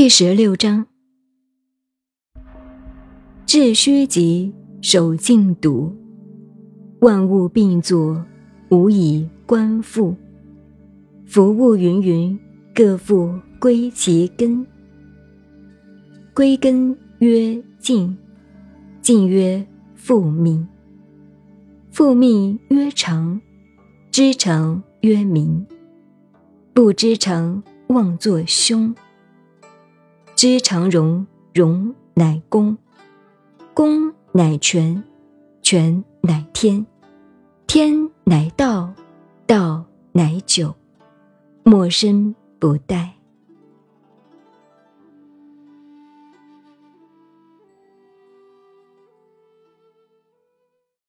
第十六章：致虚极，守静笃，万物并作，无以观复。福物云云，各复归其根。归根曰静，静曰复命，复命曰长，知常曰明，不知常妄作凶。知常容，容乃公；公乃全，全乃天，天乃道，道乃久。莫身不殆。